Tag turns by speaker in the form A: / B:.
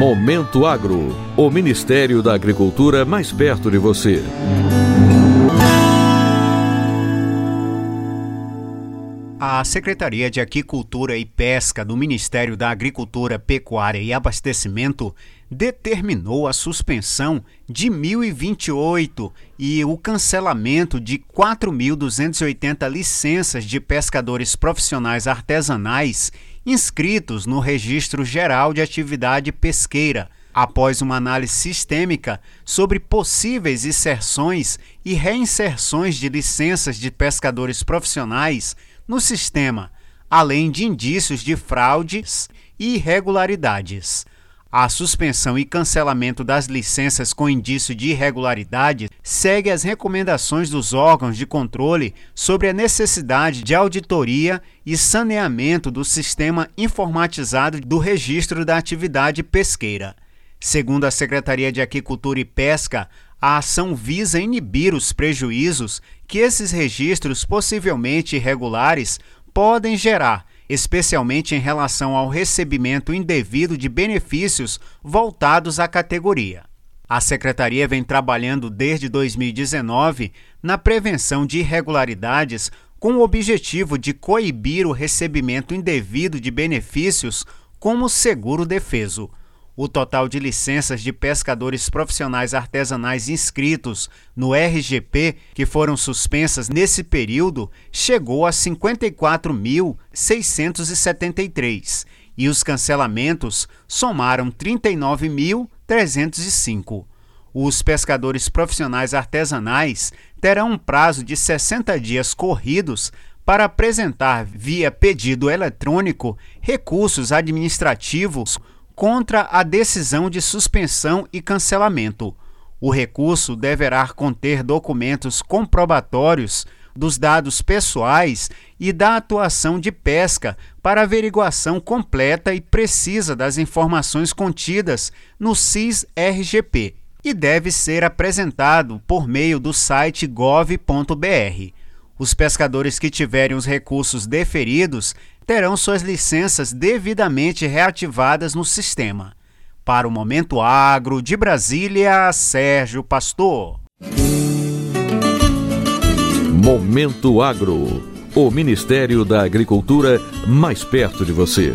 A: Momento Agro, o Ministério da Agricultura mais perto de você.
B: A Secretaria de Aquicultura e Pesca do Ministério da Agricultura, Pecuária e Abastecimento determinou a suspensão de 1028 e o cancelamento de 4.280 licenças de pescadores profissionais artesanais inscritos no Registro Geral de Atividade Pesqueira, após uma análise sistêmica sobre possíveis inserções e reinserções de licenças de pescadores profissionais no sistema, além de indícios de fraudes e irregularidades. A suspensão e cancelamento das licenças com indício de irregularidade segue as recomendações dos órgãos de controle sobre a necessidade de auditoria e saneamento do sistema informatizado do registro da atividade pesqueira. Segundo a Secretaria de Aquicultura e Pesca, a ação visa inibir os prejuízos que esses registros possivelmente irregulares podem gerar especialmente em relação ao recebimento indevido de benefícios voltados à categoria. A Secretaria vem trabalhando desde 2019 na prevenção de irregularidades com o objetivo de coibir o recebimento indevido de benefícios como seguro defeso. O total de licenças de pescadores profissionais artesanais inscritos no RGP que foram suspensas nesse período chegou a 54.673 e os cancelamentos somaram 39.305. Os pescadores profissionais artesanais terão um prazo de 60 dias corridos para apresentar via pedido eletrônico recursos administrativos contra a decisão de suspensão e cancelamento. O recurso deverá conter documentos comprobatórios dos dados pessoais e da atuação de pesca para averiguação completa e precisa das informações contidas no CIS-RGP e deve ser apresentado por meio do site gov.br. Os pescadores que tiverem os recursos deferidos terão suas licenças devidamente reativadas no sistema. Para o Momento Agro de Brasília, Sérgio Pastor.
A: Momento Agro. O Ministério da Agricultura mais perto de você.